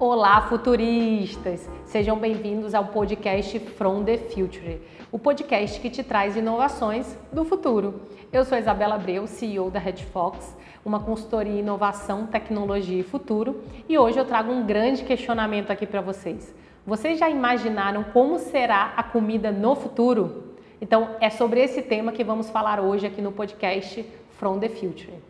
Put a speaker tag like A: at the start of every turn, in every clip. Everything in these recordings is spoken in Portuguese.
A: Olá, futuristas! Sejam bem-vindos ao podcast From the Future, o podcast que te traz inovações do futuro. Eu sou Isabela Abreu, CEO da Red Fox, uma consultoria em inovação, tecnologia e futuro, e hoje eu trago um grande questionamento aqui para vocês. Vocês já imaginaram como será a comida no futuro? Então, é sobre esse tema que vamos falar hoje aqui no podcast From the Future.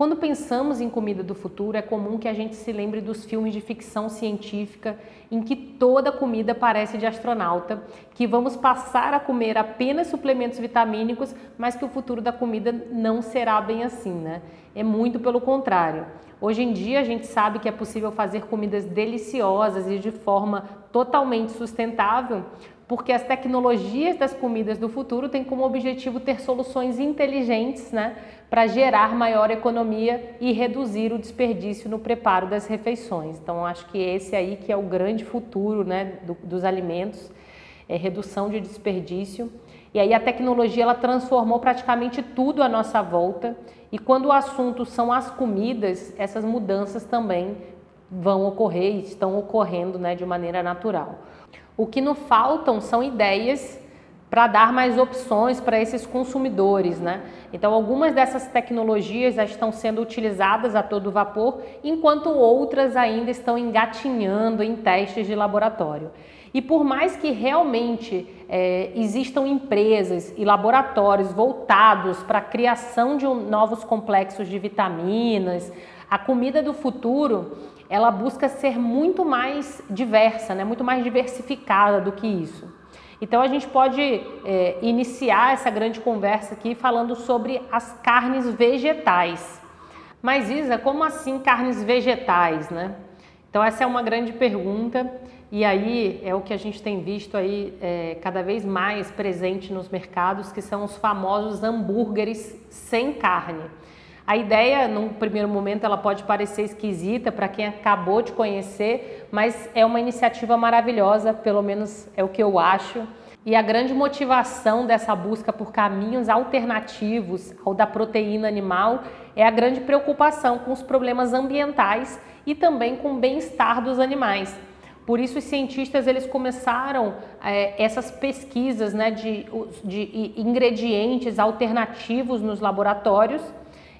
A: Quando pensamos em comida do futuro, é comum que a gente se lembre dos filmes de ficção científica em que toda comida parece de astronauta, que vamos passar a comer apenas suplementos vitamínicos, mas que o futuro da comida não será bem assim, né? É muito pelo contrário. Hoje em dia a gente sabe que é possível fazer comidas deliciosas e de forma totalmente sustentável, porque as tecnologias das comidas do futuro têm como objetivo ter soluções inteligentes né, para gerar maior economia e reduzir o desperdício no preparo das refeições. Então, acho que esse aí que é o grande futuro né, do, dos alimentos, é redução de desperdício. E aí a tecnologia ela transformou praticamente tudo à nossa volta. E quando o assunto são as comidas, essas mudanças também vão ocorrer e estão ocorrendo né, de maneira natural. O que não faltam são ideias para dar mais opções para esses consumidores, né? Então, algumas dessas tecnologias já estão sendo utilizadas a todo vapor, enquanto outras ainda estão engatinhando em testes de laboratório. E por mais que realmente é, existam empresas e laboratórios voltados para a criação de um, novos complexos de vitaminas, a comida do futuro ela busca ser muito mais diversa, né? muito mais diversificada do que isso. Então a gente pode é, iniciar essa grande conversa aqui falando sobre as carnes vegetais. Mas Isa, como assim carnes vegetais, né? Então essa é uma grande pergunta e aí é o que a gente tem visto aí é, cada vez mais presente nos mercados, que são os famosos hambúrgueres sem carne. A ideia, num primeiro momento, ela pode parecer esquisita para quem acabou de conhecer, mas é uma iniciativa maravilhosa, pelo menos é o que eu acho. E a grande motivação dessa busca por caminhos alternativos ao da proteína animal é a grande preocupação com os problemas ambientais e também com o bem-estar dos animais. Por isso, os cientistas eles começaram é, essas pesquisas né, de, de ingredientes alternativos nos laboratórios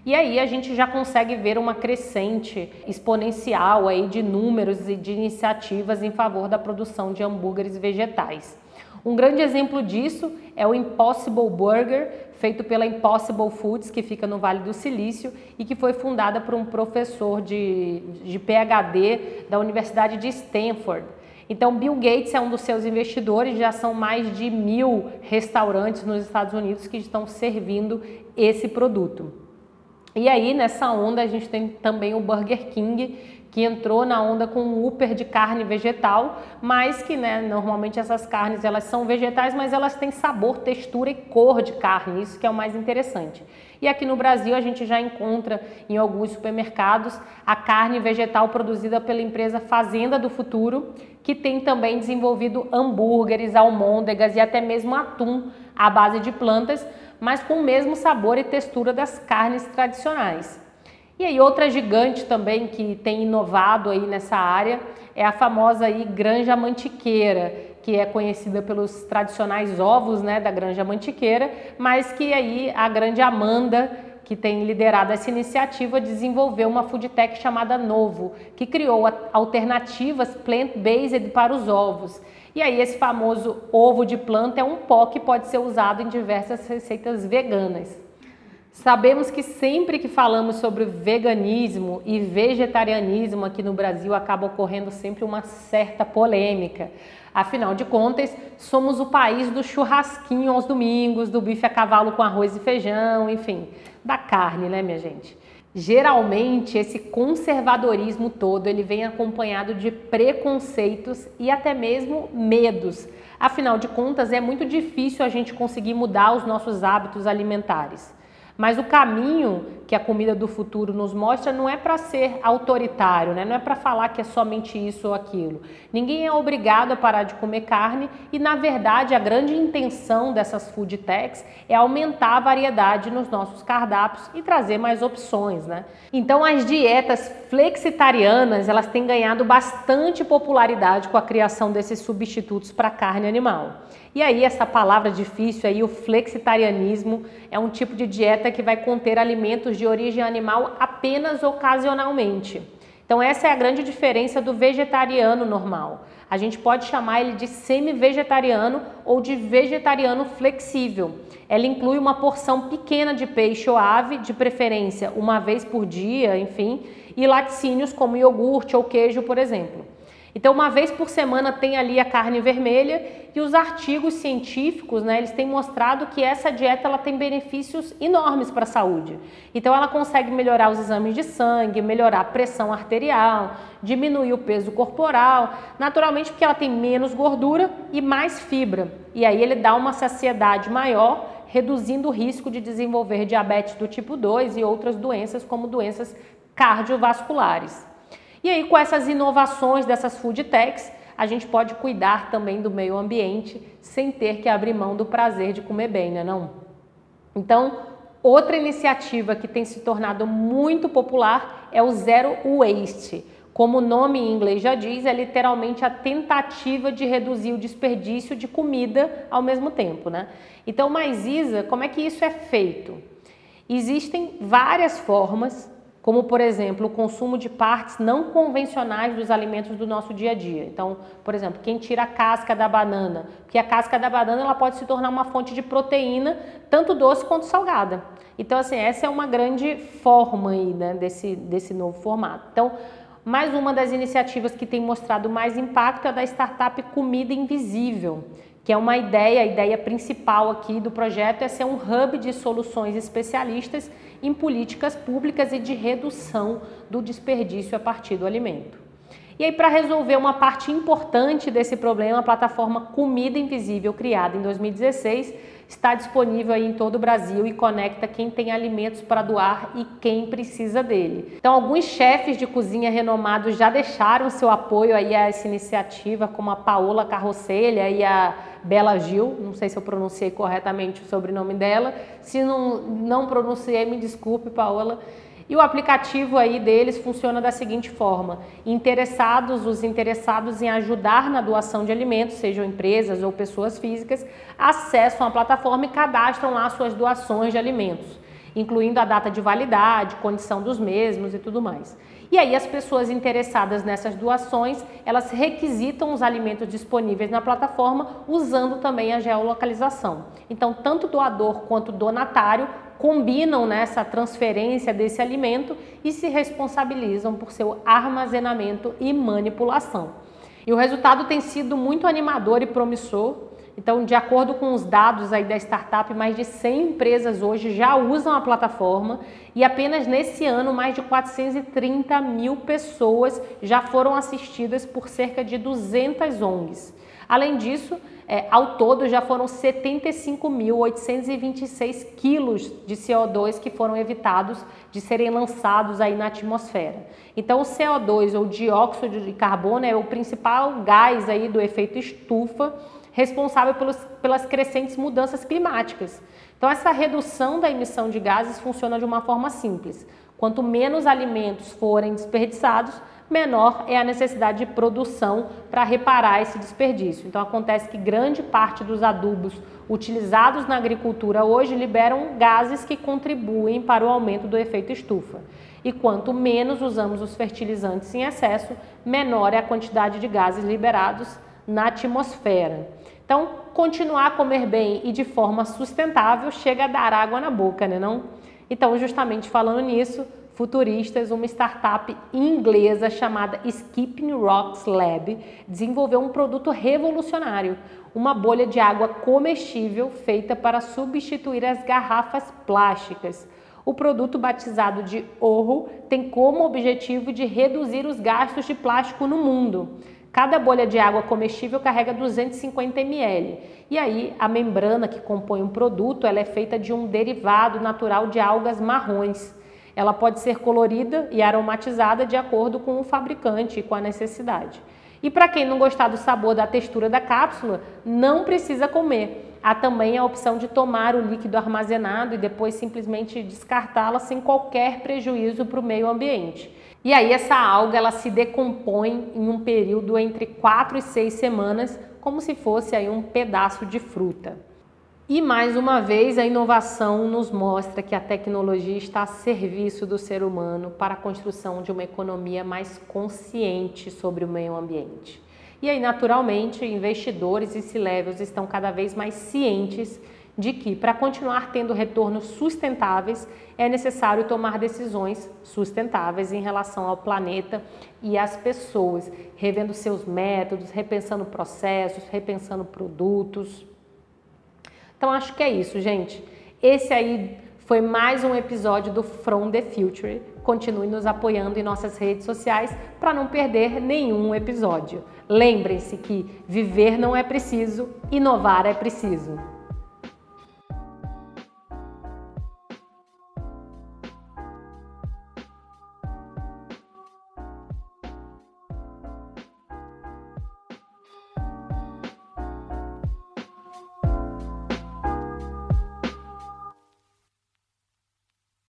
A: e aí a gente já consegue ver uma crescente exponencial aí de números e de iniciativas em favor da produção de hambúrgueres vegetais. Um grande exemplo disso é o Impossible Burger, feito pela Impossible Foods, que fica no Vale do Silício e que foi fundada por um professor de, de PhD da Universidade de Stanford. Então, Bill Gates é um dos seus investidores, já são mais de mil restaurantes nos Estados Unidos que estão servindo esse produto. E aí, nessa onda, a gente tem também o Burger King, que entrou na onda com um upper de carne vegetal, mas que, né, normalmente essas carnes elas são vegetais, mas elas têm sabor, textura e cor de carne, isso que é o mais interessante. E aqui no Brasil a gente já encontra em alguns supermercados a carne vegetal produzida pela empresa Fazenda do Futuro, que tem também desenvolvido hambúrgueres, almôndegas e até mesmo atum à base de plantas, mas com o mesmo sabor e textura das carnes tradicionais. E aí outra gigante também que tem inovado aí nessa área é a famosa aí Granja Mantiqueira, que é conhecida pelos tradicionais ovos, né, da Granja Mantiqueira, mas que aí a grande Amanda que tem liderado essa iniciativa, desenvolveu uma food tech chamada Novo, que criou alternativas plant-based para os ovos. E aí esse famoso ovo de planta é um pó que pode ser usado em diversas receitas veganas. Sabemos que sempre que falamos sobre veganismo e vegetarianismo aqui no Brasil acaba ocorrendo sempre uma certa polêmica. Afinal de contas, somos o país do churrasquinho aos domingos, do bife a cavalo com arroz e feijão, enfim, da carne, né, minha gente? Geralmente, esse conservadorismo todo ele vem acompanhado de preconceitos e até mesmo medos. Afinal de contas, é muito difícil a gente conseguir mudar os nossos hábitos alimentares. Mas o caminho que a comida do futuro nos mostra não é para ser autoritário, né? não é para falar que é somente isso ou aquilo. Ninguém é obrigado a parar de comer carne e, na verdade, a grande intenção dessas food techs é aumentar a variedade nos nossos cardápios e trazer mais opções. Né? Então, as dietas flexitarianas elas têm ganhado bastante popularidade com a criação desses substitutos para carne animal. E aí essa palavra difícil aí, o flexitarianismo, é um tipo de dieta que vai conter alimentos de origem animal apenas ocasionalmente. Então essa é a grande diferença do vegetariano normal. A gente pode chamar ele de semi-vegetariano ou de vegetariano flexível. Ela inclui uma porção pequena de peixe ou ave, de preferência uma vez por dia, enfim, e laticínios como iogurte ou queijo, por exemplo. Então, uma vez por semana tem ali a carne vermelha e os artigos científicos, né, eles têm mostrado que essa dieta ela tem benefícios enormes para a saúde. Então, ela consegue melhorar os exames de sangue, melhorar a pressão arterial, diminuir o peso corporal, naturalmente porque ela tem menos gordura e mais fibra. E aí ele dá uma saciedade maior, reduzindo o risco de desenvolver diabetes do tipo 2 e outras doenças como doenças cardiovasculares. E aí, com essas inovações dessas food techs, a gente pode cuidar também do meio ambiente sem ter que abrir mão do prazer de comer bem, né não? Então, outra iniciativa que tem se tornado muito popular é o Zero Waste. Como o nome em inglês já diz, é literalmente a tentativa de reduzir o desperdício de comida ao mesmo tempo, né? Então, mas Isa, como é que isso é feito? Existem várias formas como por exemplo o consumo de partes não convencionais dos alimentos do nosso dia a dia. Então, por exemplo, quem tira a casca da banana, porque a casca da banana ela pode se tornar uma fonte de proteína tanto doce quanto salgada. Então, assim, essa é uma grande forma aí, né, desse, desse novo formato. Então, mais uma das iniciativas que tem mostrado mais impacto é da startup Comida Invisível, que é uma ideia, a ideia principal aqui do projeto é ser um hub de soluções especialistas em políticas públicas e de redução do desperdício a partir do alimento. E aí, para resolver uma parte importante desse problema, a plataforma Comida Invisível, criada em 2016, está disponível aí em todo o Brasil e conecta quem tem alimentos para doar e quem precisa dele. Então, alguns chefes de cozinha renomados já deixaram seu apoio aí a essa iniciativa, como a Paola Carrocelha e a Bela Gil, não sei se eu pronunciei corretamente o sobrenome dela. Se não, não pronunciei, me desculpe, Paola. E o aplicativo aí deles funciona da seguinte forma: interessados, os interessados em ajudar na doação de alimentos, sejam empresas ou pessoas físicas, acessam a plataforma e cadastram lá suas doações de alimentos, incluindo a data de validade, condição dos mesmos e tudo mais. E aí as pessoas interessadas nessas doações, elas requisitam os alimentos disponíveis na plataforma usando também a geolocalização. Então, tanto doador quanto donatário combinam nessa transferência desse alimento e se responsabilizam por seu armazenamento e manipulação. E o resultado tem sido muito animador e promissor. Então, de acordo com os dados aí da startup, mais de 100 empresas hoje já usam a plataforma e apenas nesse ano mais de 430 mil pessoas já foram assistidas por cerca de 200 ONGs. Além disso, é, ao todo já foram 75.826 quilos de CO2 que foram evitados de serem lançados aí na atmosfera. Então o CO2 ou dióxido de carbono é o principal gás aí do efeito estufa responsável pelos, pelas crescentes mudanças climáticas. Então essa redução da emissão de gases funciona de uma forma simples. Quanto menos alimentos forem desperdiçados, menor é a necessidade de produção para reparar esse desperdício. Então acontece que grande parte dos adubos utilizados na agricultura hoje liberam gases que contribuem para o aumento do efeito estufa. E quanto menos usamos os fertilizantes em excesso, menor é a quantidade de gases liberados na atmosfera. Então, continuar a comer bem e de forma sustentável chega a dar água na boca, né não? Então, justamente falando nisso, futuristas, uma startup inglesa chamada Skipping Rocks Lab desenvolveu um produto revolucionário, uma bolha de água comestível feita para substituir as garrafas plásticas. O produto batizado de Orro tem como objetivo de reduzir os gastos de plástico no mundo. Cada bolha de água comestível carrega 250 ml. E aí a membrana que compõe o um produto, ela é feita de um derivado natural de algas marrons. Ela pode ser colorida e aromatizada de acordo com o fabricante e com a necessidade. E para quem não gostar do sabor da textura da cápsula, não precisa comer. Há também a opção de tomar o líquido armazenado e depois simplesmente descartá-la sem qualquer prejuízo para o meio ambiente. E aí essa alga ela se decompõe em um período entre 4 e 6 semanas, como se fosse aí um pedaço de fruta. E mais uma vez a inovação nos mostra que a tecnologia está a serviço do ser humano para a construção de uma economia mais consciente sobre o meio ambiente. E aí, naturalmente, investidores e C-levels estão cada vez mais cientes de que, para continuar tendo retornos sustentáveis, é necessário tomar decisões sustentáveis em relação ao planeta e às pessoas, revendo seus métodos, repensando processos, repensando produtos. Então acho que é isso, gente. Esse aí foi mais um episódio do From the Future. Continue nos apoiando em nossas redes sociais para não perder nenhum episódio. Lembrem-se que viver não é preciso, inovar é preciso.